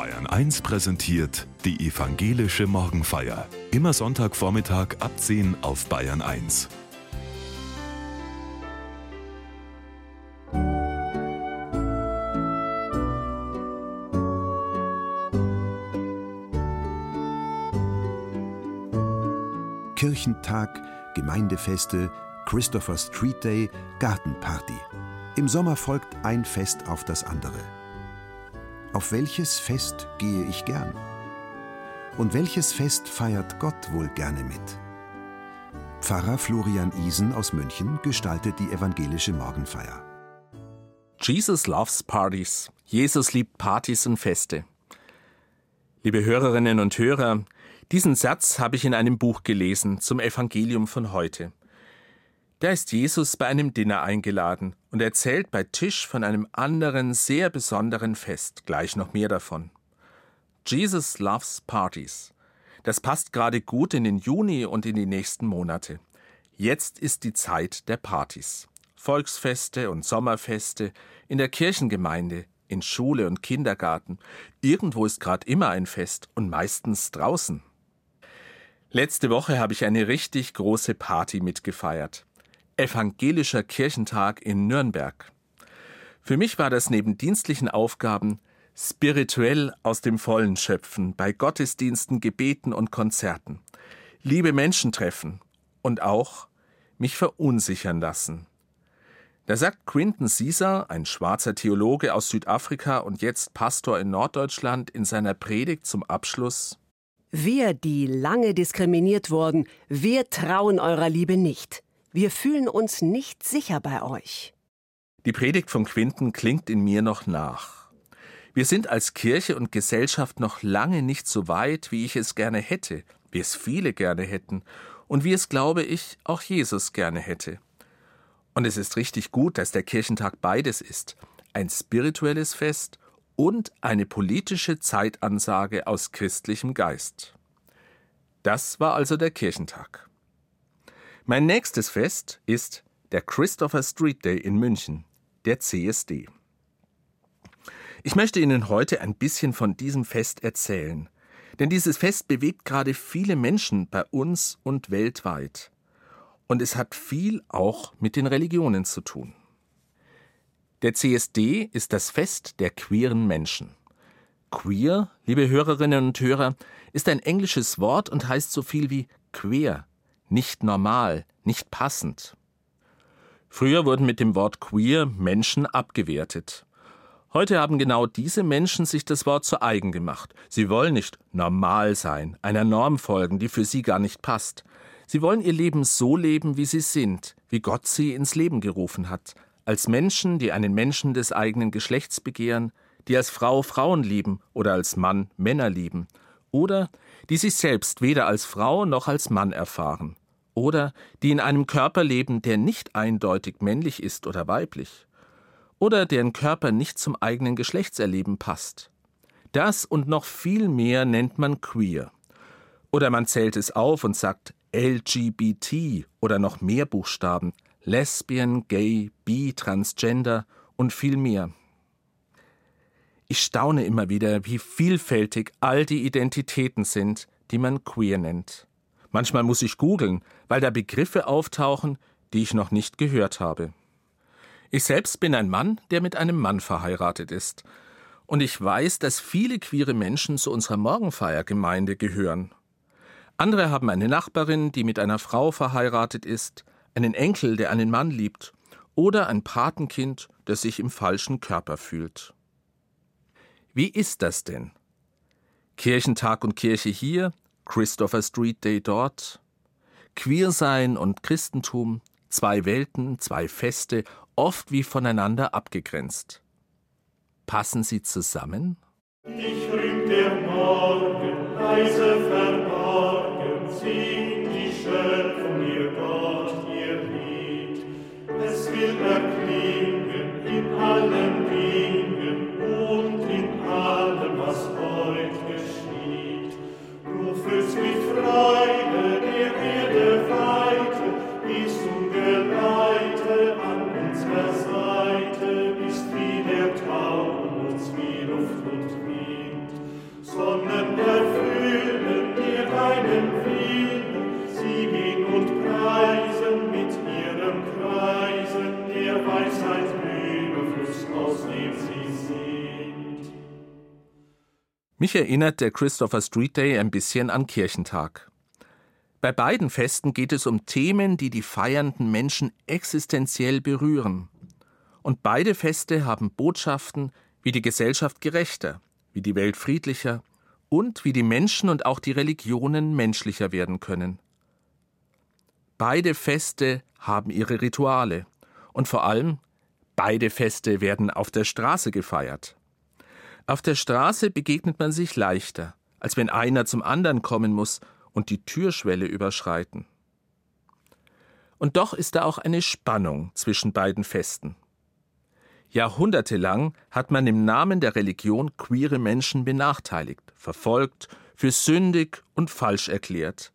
Bayern 1 präsentiert die evangelische Morgenfeier. Immer Sonntagvormittag ab 10 auf Bayern 1. Kirchentag, Gemeindefeste, Christopher Street Day, Gartenparty. Im Sommer folgt ein Fest auf das andere. Auf welches Fest gehe ich gern? Und welches Fest feiert Gott wohl gerne mit? Pfarrer Florian Isen aus München gestaltet die evangelische Morgenfeier. Jesus loves parties. Jesus liebt Partys und Feste. Liebe Hörerinnen und Hörer, diesen Satz habe ich in einem Buch gelesen zum Evangelium von heute. Da ist Jesus bei einem Dinner eingeladen und erzählt bei Tisch von einem anderen, sehr besonderen Fest, gleich noch mehr davon. Jesus loves parties. Das passt gerade gut in den Juni und in die nächsten Monate. Jetzt ist die Zeit der Partys. Volksfeste und Sommerfeste in der Kirchengemeinde, in Schule und Kindergarten. Irgendwo ist gerade immer ein Fest und meistens draußen. Letzte Woche habe ich eine richtig große Party mitgefeiert. Evangelischer Kirchentag in Nürnberg. Für mich war das neben dienstlichen Aufgaben spirituell aus dem Vollen schöpfen, bei Gottesdiensten, Gebeten und Konzerten, liebe Menschen treffen und auch mich verunsichern lassen. Da sagt Quinton Caesar, ein schwarzer Theologe aus Südafrika und jetzt Pastor in Norddeutschland, in seiner Predigt zum Abschluss Wir, die lange diskriminiert wurden, wir trauen eurer Liebe nicht. Wir fühlen uns nicht sicher bei euch. Die Predigt von Quinten klingt in mir noch nach. Wir sind als Kirche und Gesellschaft noch lange nicht so weit, wie ich es gerne hätte, wie es viele gerne hätten und wie es, glaube ich, auch Jesus gerne hätte. Und es ist richtig gut, dass der Kirchentag beides ist, ein spirituelles Fest und eine politische Zeitansage aus christlichem Geist. Das war also der Kirchentag. Mein nächstes Fest ist der Christopher Street Day in München, der CSD. Ich möchte Ihnen heute ein bisschen von diesem Fest erzählen, denn dieses Fest bewegt gerade viele Menschen bei uns und weltweit. Und es hat viel auch mit den Religionen zu tun. Der CSD ist das Fest der queeren Menschen. Queer, liebe Hörerinnen und Hörer, ist ein englisches Wort und heißt so viel wie queer, nicht normal, nicht passend. Früher wurden mit dem Wort queer Menschen abgewertet. Heute haben genau diese Menschen sich das Wort zu eigen gemacht. Sie wollen nicht normal sein, einer Norm folgen, die für sie gar nicht passt. Sie wollen ihr Leben so leben, wie sie sind, wie Gott sie ins Leben gerufen hat, als Menschen, die einen Menschen des eigenen Geschlechts begehren, die als Frau Frauen lieben oder als Mann Männer lieben, oder die sich selbst weder als Frau noch als Mann erfahren, oder die in einem Körper leben, der nicht eindeutig männlich ist oder weiblich, oder deren Körper nicht zum eigenen Geschlechtserleben passt. Das und noch viel mehr nennt man queer. Oder man zählt es auf und sagt LGBT oder noch mehr Buchstaben, Lesbian, Gay, Bi, Transgender und viel mehr. Ich staune immer wieder, wie vielfältig all die Identitäten sind, die man queer nennt. Manchmal muss ich googeln, weil da Begriffe auftauchen, die ich noch nicht gehört habe. Ich selbst bin ein Mann, der mit einem Mann verheiratet ist. Und ich weiß, dass viele queere Menschen zu unserer Morgenfeiergemeinde gehören. Andere haben eine Nachbarin, die mit einer Frau verheiratet ist, einen Enkel, der einen Mann liebt, oder ein Patenkind, das sich im falschen Körper fühlt. Wie ist das denn? Kirchentag und Kirche hier, Christopher Street Day dort. Queersein und Christentum, zwei Welten, zwei Feste, oft wie voneinander abgegrenzt. Passen sie zusammen? Ich rühmt der Morgen leise verborgen, Mich erinnert der Christopher Street Day ein bisschen an Kirchentag. Bei beiden Festen geht es um Themen, die die feiernden Menschen existenziell berühren. Und beide Feste haben Botschaften, wie die Gesellschaft gerechter, wie die Welt friedlicher und wie die Menschen und auch die Religionen menschlicher werden können. Beide Feste haben ihre Rituale und vor allem beide Feste werden auf der Straße gefeiert. Auf der Straße begegnet man sich leichter, als wenn einer zum anderen kommen muss und die Türschwelle überschreiten. Und doch ist da auch eine Spannung zwischen beiden Festen. Jahrhundertelang hat man im Namen der Religion queere Menschen benachteiligt, verfolgt, für sündig und falsch erklärt.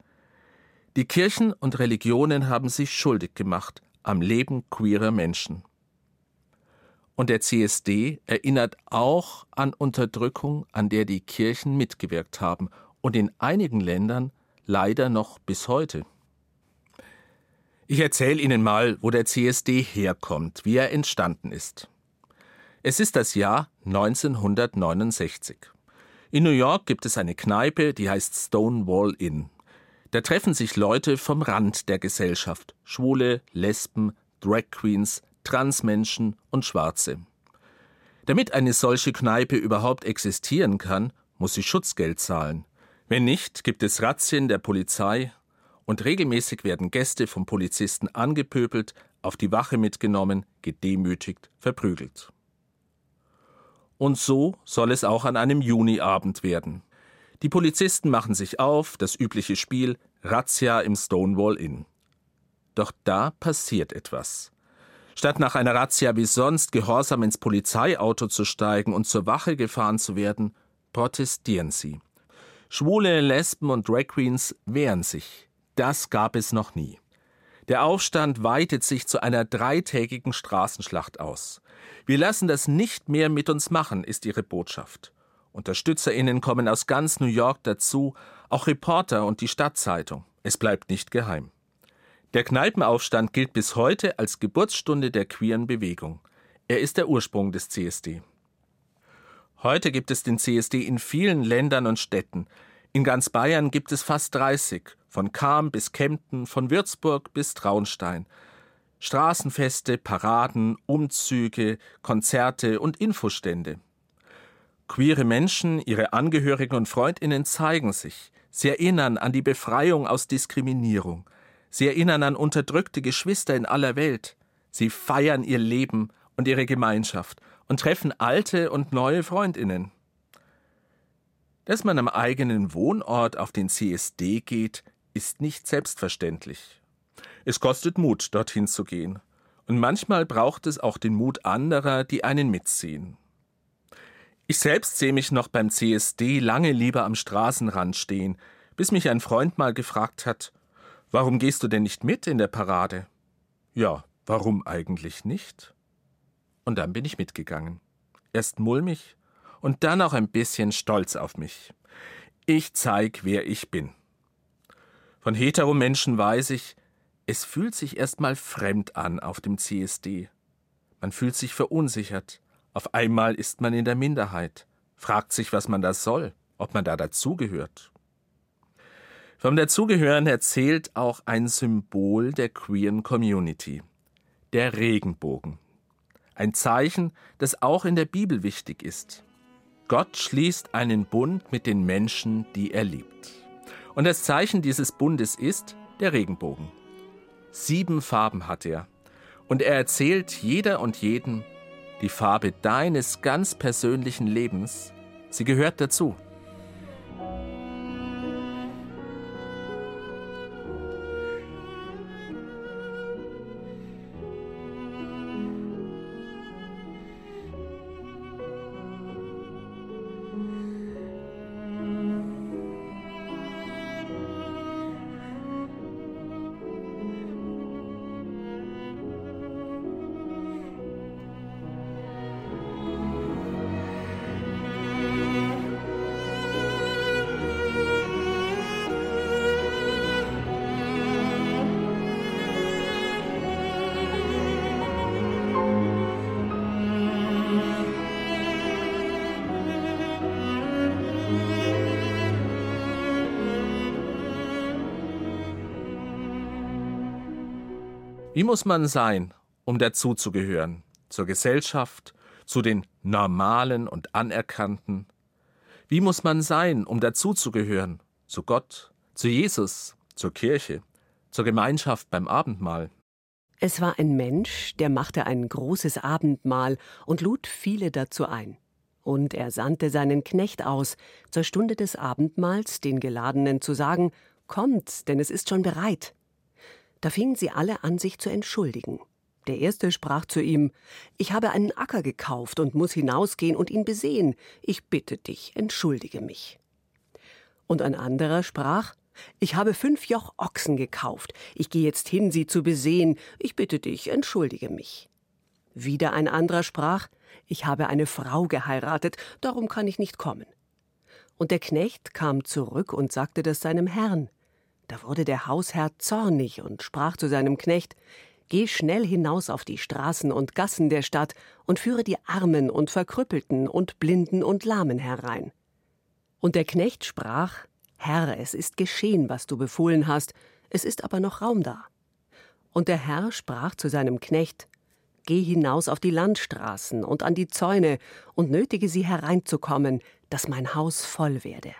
Die Kirchen und Religionen haben sich schuldig gemacht am Leben queerer Menschen. Und der CSD erinnert auch an Unterdrückung, an der die Kirchen mitgewirkt haben und in einigen Ländern leider noch bis heute. Ich erzähle Ihnen mal, wo der CSD herkommt, wie er entstanden ist. Es ist das Jahr 1969. In New York gibt es eine Kneipe, die heißt Stonewall Inn. Da treffen sich Leute vom Rand der Gesellschaft, Schwule, Lesben, Drag Queens, Transmenschen und Schwarze. Damit eine solche Kneipe überhaupt existieren kann, muss sie Schutzgeld zahlen. Wenn nicht, gibt es Razzien der Polizei und regelmäßig werden Gäste vom Polizisten angepöbelt, auf die Wache mitgenommen, gedemütigt, verprügelt. Und so soll es auch an einem Juniabend werden. Die Polizisten machen sich auf, das übliche Spiel Razzia im Stonewall Inn. Doch da passiert etwas. Statt nach einer Razzia wie sonst gehorsam ins Polizeiauto zu steigen und zur Wache gefahren zu werden, protestieren sie. Schwule, Lesben und Drag Queens wehren sich. Das gab es noch nie. Der Aufstand weitet sich zu einer dreitägigen Straßenschlacht aus. Wir lassen das nicht mehr mit uns machen, ist ihre Botschaft. Unterstützerinnen kommen aus ganz New York dazu, auch Reporter und die Stadtzeitung. Es bleibt nicht geheim. Der Kneipenaufstand gilt bis heute als Geburtsstunde der queeren Bewegung. Er ist der Ursprung des CSD. Heute gibt es den CSD in vielen Ländern und Städten. In ganz Bayern gibt es fast 30, von Cham bis Kempten, von Würzburg bis Traunstein. Straßenfeste, Paraden, Umzüge, Konzerte und Infostände. Queere Menschen, ihre Angehörigen und Freundinnen zeigen sich. Sie erinnern an die Befreiung aus Diskriminierung. Sie erinnern an unterdrückte Geschwister in aller Welt. Sie feiern ihr Leben und ihre Gemeinschaft und treffen alte und neue Freundinnen. Dass man am eigenen Wohnort auf den CSD geht, ist nicht selbstverständlich. Es kostet Mut, dorthin zu gehen. Und manchmal braucht es auch den Mut anderer, die einen mitziehen. Ich selbst sehe mich noch beim CSD lange lieber am Straßenrand stehen, bis mich ein Freund mal gefragt hat, Warum gehst du denn nicht mit in der Parade? Ja, warum eigentlich nicht? Und dann bin ich mitgegangen. Erst mulmig und dann auch ein bisschen stolz auf mich. Ich zeig, wer ich bin. Von Heteromenschen weiß ich, es fühlt sich erstmal fremd an auf dem CSD. Man fühlt sich verunsichert. Auf einmal ist man in der Minderheit, fragt sich, was man da soll, ob man da dazugehört. Vom Dazugehören erzählt auch ein Symbol der queeren Community, der Regenbogen. Ein Zeichen, das auch in der Bibel wichtig ist. Gott schließt einen Bund mit den Menschen, die er liebt. Und das Zeichen dieses Bundes ist der Regenbogen. Sieben Farben hat er. Und er erzählt jeder und jedem, die Farbe deines ganz persönlichen Lebens, sie gehört dazu. Wie muss man sein, um dazuzugehören? Zur Gesellschaft, zu den Normalen und Anerkannten? Wie muss man sein, um dazuzugehören? Zu Gott, zu Jesus, zur Kirche, zur Gemeinschaft beim Abendmahl? Es war ein Mensch, der machte ein großes Abendmahl und lud viele dazu ein. Und er sandte seinen Knecht aus, zur Stunde des Abendmahls den Geladenen zu sagen, Kommt, denn es ist schon bereit. Da fingen sie alle an, sich zu entschuldigen. Der erste sprach zu ihm Ich habe einen Acker gekauft und muss hinausgehen und ihn besehen. Ich bitte dich, entschuldige mich. Und ein anderer sprach Ich habe fünf Joch Ochsen gekauft. Ich gehe jetzt hin, sie zu besehen. Ich bitte dich, entschuldige mich. Wieder ein anderer sprach Ich habe eine Frau geheiratet, darum kann ich nicht kommen. Und der Knecht kam zurück und sagte das seinem Herrn. Da wurde der Hausherr zornig und sprach zu seinem Knecht Geh schnell hinaus auf die Straßen und Gassen der Stadt und führe die Armen und Verkrüppelten und Blinden und Lahmen herein. Und der Knecht sprach Herr, es ist geschehen, was du befohlen hast, es ist aber noch Raum da. Und der Herr sprach zu seinem Knecht Geh hinaus auf die Landstraßen und an die Zäune und nötige sie hereinzukommen, dass mein Haus voll werde.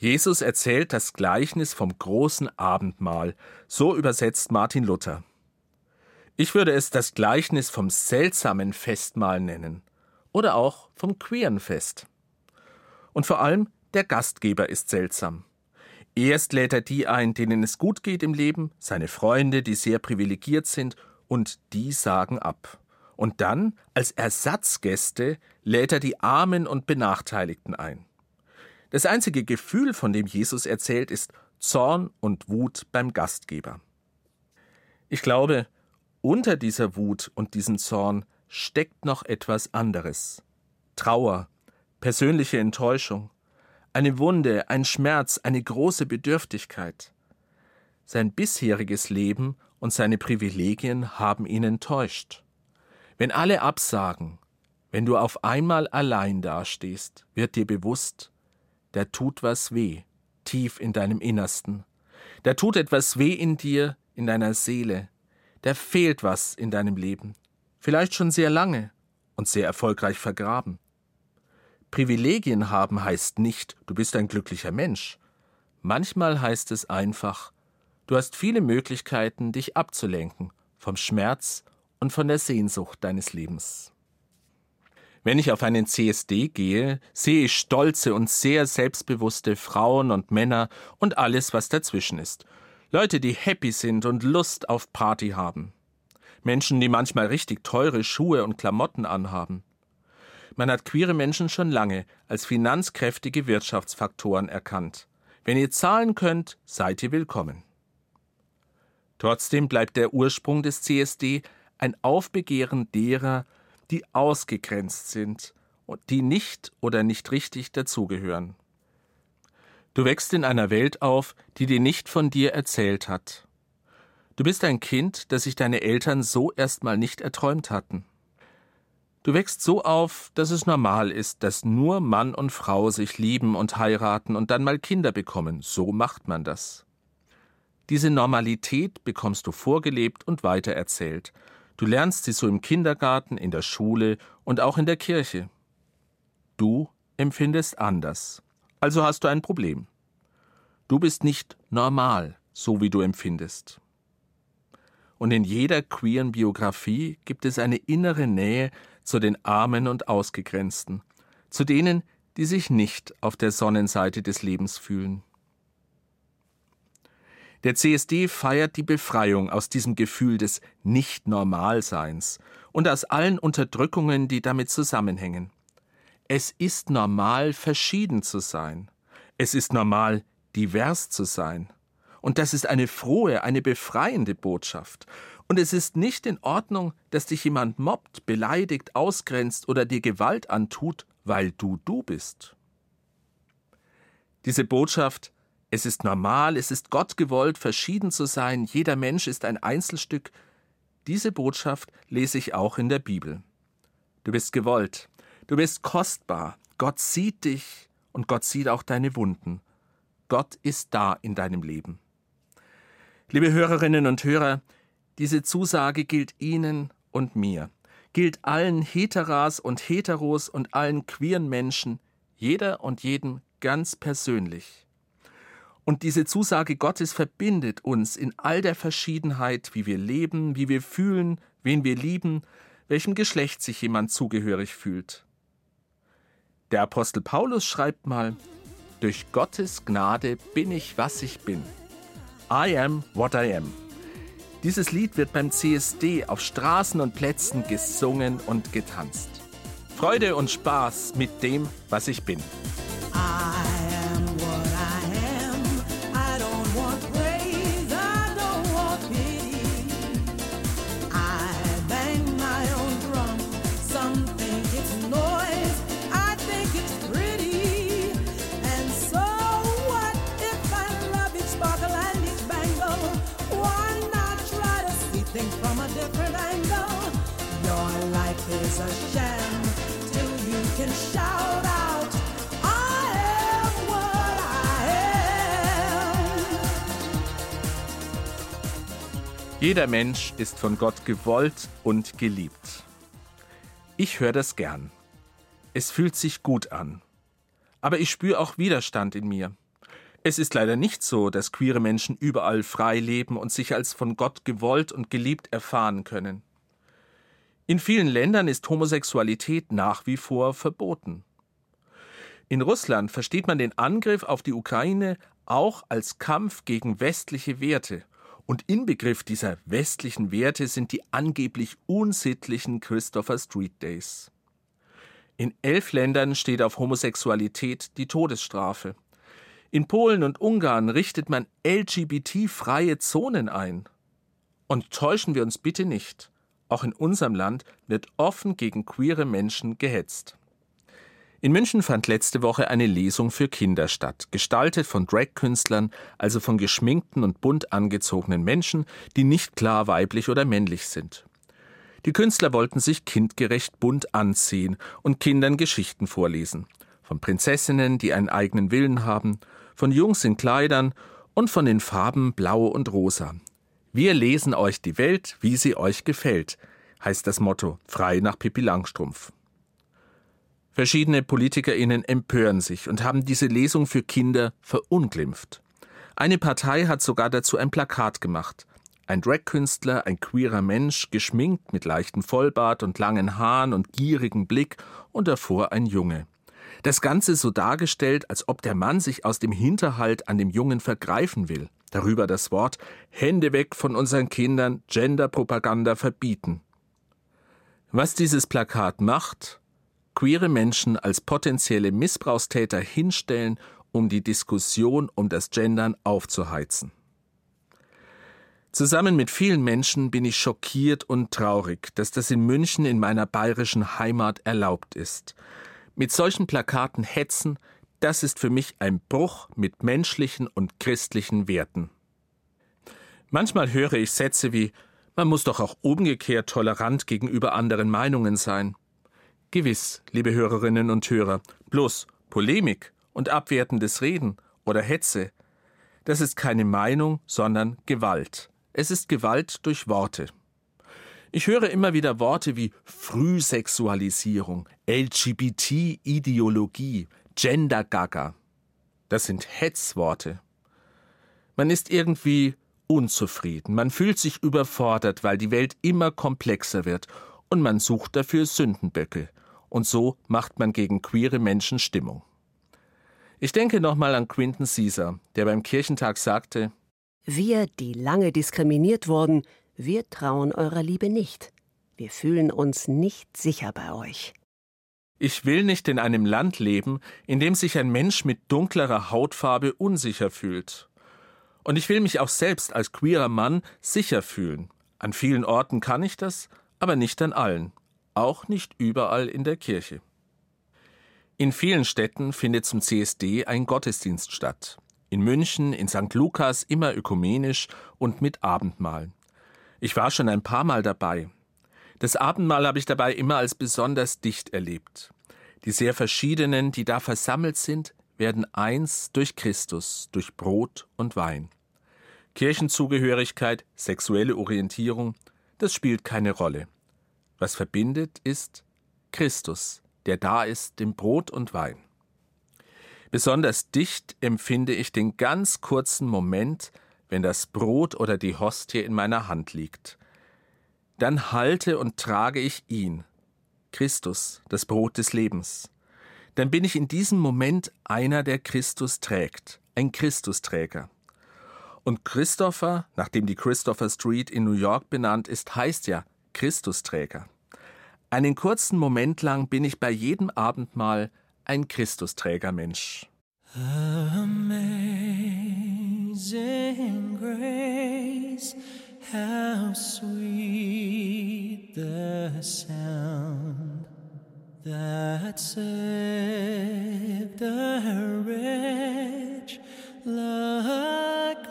Jesus erzählt das Gleichnis vom großen Abendmahl, so übersetzt Martin Luther. Ich würde es das Gleichnis vom seltsamen Festmahl nennen oder auch vom queeren Fest. Und vor allem der Gastgeber ist seltsam. Erst lädt er die ein, denen es gut geht im Leben, seine Freunde, die sehr privilegiert sind, und die sagen ab. Und dann, als Ersatzgäste, lädt er die Armen und Benachteiligten ein. Das einzige Gefühl, von dem Jesus erzählt, ist Zorn und Wut beim Gastgeber. Ich glaube, unter dieser Wut und diesem Zorn steckt noch etwas anderes. Trauer, persönliche Enttäuschung, eine Wunde, ein Schmerz, eine große Bedürftigkeit. Sein bisheriges Leben und seine Privilegien haben ihn enttäuscht. Wenn alle absagen, wenn du auf einmal allein dastehst, wird dir bewusst, da tut was weh, tief in deinem Innersten. Da tut etwas weh in dir, in deiner Seele. Da fehlt was in deinem Leben. Vielleicht schon sehr lange und sehr erfolgreich vergraben. Privilegien haben heißt nicht, du bist ein glücklicher Mensch. Manchmal heißt es einfach, du hast viele Möglichkeiten, dich abzulenken vom Schmerz und von der Sehnsucht deines Lebens. Wenn ich auf einen CSD gehe, sehe ich stolze und sehr selbstbewusste Frauen und Männer und alles, was dazwischen ist. Leute, die happy sind und Lust auf Party haben. Menschen, die manchmal richtig teure Schuhe und Klamotten anhaben. Man hat queere Menschen schon lange als finanzkräftige Wirtschaftsfaktoren erkannt. Wenn ihr zahlen könnt, seid ihr willkommen. Trotzdem bleibt der Ursprung des CSD ein Aufbegehren derer, die ausgegrenzt sind und die nicht oder nicht richtig dazugehören. Du wächst in einer Welt auf, die dir nicht von dir erzählt hat. Du bist ein Kind, das sich deine Eltern so erstmal nicht erträumt hatten. Du wächst so auf, dass es normal ist, dass nur Mann und Frau sich lieben und heiraten und dann mal Kinder bekommen. So macht man das. Diese Normalität bekommst du vorgelebt und weitererzählt, Du lernst sie so im Kindergarten, in der Schule und auch in der Kirche. Du empfindest anders. Also hast du ein Problem. Du bist nicht normal, so wie du empfindest. Und in jeder queeren Biografie gibt es eine innere Nähe zu den Armen und Ausgegrenzten, zu denen, die sich nicht auf der Sonnenseite des Lebens fühlen. Der CSD feiert die Befreiung aus diesem Gefühl des Nicht-Normalseins und aus allen Unterdrückungen, die damit zusammenhängen. Es ist normal, verschieden zu sein. Es ist normal, divers zu sein. Und das ist eine frohe, eine befreiende Botschaft. Und es ist nicht in Ordnung, dass dich jemand mobbt, beleidigt, ausgrenzt oder dir Gewalt antut, weil du du bist. Diese Botschaft es ist normal, es ist Gott gewollt, verschieden zu sein, jeder Mensch ist ein Einzelstück. Diese Botschaft lese ich auch in der Bibel. Du bist gewollt, du bist kostbar, Gott sieht dich und Gott sieht auch deine Wunden. Gott ist da in deinem Leben. Liebe Hörerinnen und Hörer, Diese Zusage gilt Ihnen und mir, gilt allen Heteras und Heteros und allen queeren Menschen, jeder und jedem ganz persönlich. Und diese Zusage Gottes verbindet uns in all der Verschiedenheit, wie wir leben, wie wir fühlen, wen wir lieben, welchem Geschlecht sich jemand zugehörig fühlt. Der Apostel Paulus schreibt mal, durch Gottes Gnade bin ich, was ich bin. I am what I am. Dieses Lied wird beim CSD auf Straßen und Plätzen gesungen und getanzt. Freude und Spaß mit dem, was ich bin. Jeder Mensch ist von Gott gewollt und geliebt. Ich höre das gern. Es fühlt sich gut an. Aber ich spüre auch Widerstand in mir. Es ist leider nicht so, dass queere Menschen überall frei leben und sich als von Gott gewollt und geliebt erfahren können. In vielen Ländern ist Homosexualität nach wie vor verboten. In Russland versteht man den Angriff auf die Ukraine auch als Kampf gegen westliche Werte. Und Inbegriff dieser westlichen Werte sind die angeblich unsittlichen Christopher Street Days. In elf Ländern steht auf Homosexualität die Todesstrafe. In Polen und Ungarn richtet man LGBT-freie Zonen ein. Und täuschen wir uns bitte nicht. Auch in unserem Land wird offen gegen queere Menschen gehetzt. In München fand letzte Woche eine Lesung für Kinder statt, gestaltet von Drag-Künstlern, also von geschminkten und bunt angezogenen Menschen, die nicht klar weiblich oder männlich sind. Die Künstler wollten sich kindgerecht bunt anziehen und Kindern Geschichten vorlesen. Von Prinzessinnen, die einen eigenen Willen haben, von Jungs in Kleidern und von den Farben Blau und Rosa. Wir lesen euch die Welt, wie sie euch gefällt, heißt das Motto, frei nach Pippi Langstrumpf. Verschiedene PolitikerInnen empören sich und haben diese Lesung für Kinder verunglimpft. Eine Partei hat sogar dazu ein Plakat gemacht. Ein Drag-Künstler, ein queerer Mensch, geschminkt mit leichtem Vollbart und langen Haaren und gierigem Blick und davor ein Junge. Das Ganze so dargestellt, als ob der Mann sich aus dem Hinterhalt an dem Jungen vergreifen will. Darüber das Wort Hände weg von unseren Kindern, Genderpropaganda verbieten. Was dieses Plakat macht? Queere Menschen als potenzielle Missbrauchstäter hinstellen, um die Diskussion um das Gendern aufzuheizen. Zusammen mit vielen Menschen bin ich schockiert und traurig, dass das in München in meiner bayerischen Heimat erlaubt ist. Mit solchen Plakaten hetzen, das ist für mich ein Bruch mit menschlichen und christlichen Werten. Manchmal höre ich Sätze wie man muss doch auch umgekehrt tolerant gegenüber anderen Meinungen sein. Gewiss, liebe Hörerinnen und Hörer, bloß Polemik und abwertendes Reden oder Hetze, das ist keine Meinung, sondern Gewalt. Es ist Gewalt durch Worte. Ich höre immer wieder Worte wie Frühsexualisierung, LGBT-Ideologie, Gender Gaga. Das sind Hetzworte. Man ist irgendwie unzufrieden, man fühlt sich überfordert, weil die Welt immer komplexer wird und man sucht dafür Sündenböcke. Und so macht man gegen queere Menschen Stimmung. Ich denke nochmal an Quinton Caesar, der beim Kirchentag sagte: Wir, die lange diskriminiert wurden, wir trauen eurer Liebe nicht. Wir fühlen uns nicht sicher bei euch. Ich will nicht in einem Land leben, in dem sich ein Mensch mit dunklerer Hautfarbe unsicher fühlt. Und ich will mich auch selbst als queerer Mann sicher fühlen. An vielen Orten kann ich das, aber nicht an allen, auch nicht überall in der Kirche. In vielen Städten findet zum CSD ein Gottesdienst statt. In München, in St. Lukas immer ökumenisch und mit Abendmahl. Ich war schon ein paar Mal dabei. Das Abendmahl habe ich dabei immer als besonders dicht erlebt. Die sehr verschiedenen, die da versammelt sind, werden eins durch Christus, durch Brot und Wein. Kirchenzugehörigkeit, sexuelle Orientierung, das spielt keine Rolle. Was verbindet, ist Christus, der da ist, dem Brot und Wein. Besonders dicht empfinde ich den ganz kurzen Moment, wenn das Brot oder die Hostie in meiner Hand liegt. Dann halte und trage ich ihn, Christus, das Brot des Lebens. Dann bin ich in diesem Moment einer, der Christus trägt, ein Christusträger. Und Christopher, nachdem die Christopher Street in New York benannt ist, heißt ja Christusträger. Einen kurzen Moment lang bin ich bei jedem Abendmahl ein Christusträgermensch. Amazing grace, how sweet the sound that saved a wretch like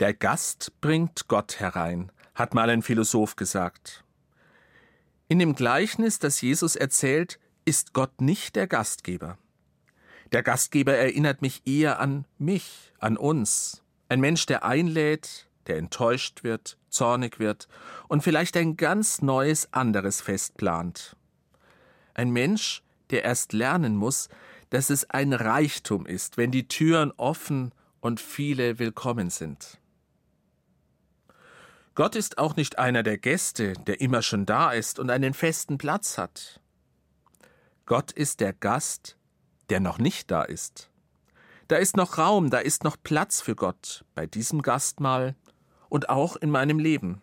Der Gast bringt Gott herein, hat mal ein Philosoph gesagt. In dem Gleichnis, das Jesus erzählt, ist Gott nicht der Gastgeber. Der Gastgeber erinnert mich eher an mich, an uns. Ein Mensch, der einlädt, der enttäuscht wird, zornig wird und vielleicht ein ganz neues anderes Fest plant. Ein Mensch, der erst lernen muss, dass es ein Reichtum ist, wenn die Türen offen und viele willkommen sind. Gott ist auch nicht einer der Gäste, der immer schon da ist und einen festen Platz hat. Gott ist der Gast, der noch nicht da ist. Da ist noch Raum, da ist noch Platz für Gott bei diesem Gastmahl und auch in meinem Leben.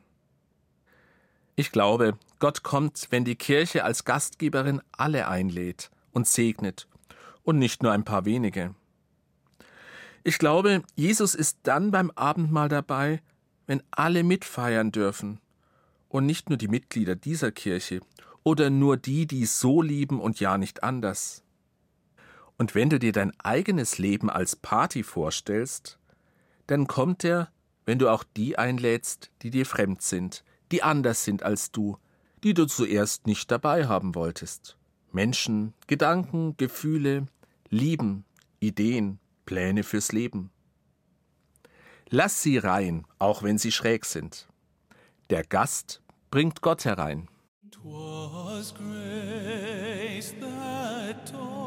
Ich glaube, Gott kommt, wenn die Kirche als Gastgeberin alle einlädt und segnet und nicht nur ein paar wenige. Ich glaube, Jesus ist dann beim Abendmahl dabei, wenn alle mitfeiern dürfen und nicht nur die Mitglieder dieser Kirche oder nur die, die so lieben und ja nicht anders. Und wenn du dir dein eigenes Leben als Party vorstellst, dann kommt er, wenn du auch die einlädst, die dir fremd sind, die anders sind als du, die du zuerst nicht dabei haben wolltest. Menschen, Gedanken, Gefühle, Lieben, Ideen, Pläne fürs Leben. Lass sie rein, auch wenn sie schräg sind. Der Gast bringt Gott herein. 'Twas grace that taught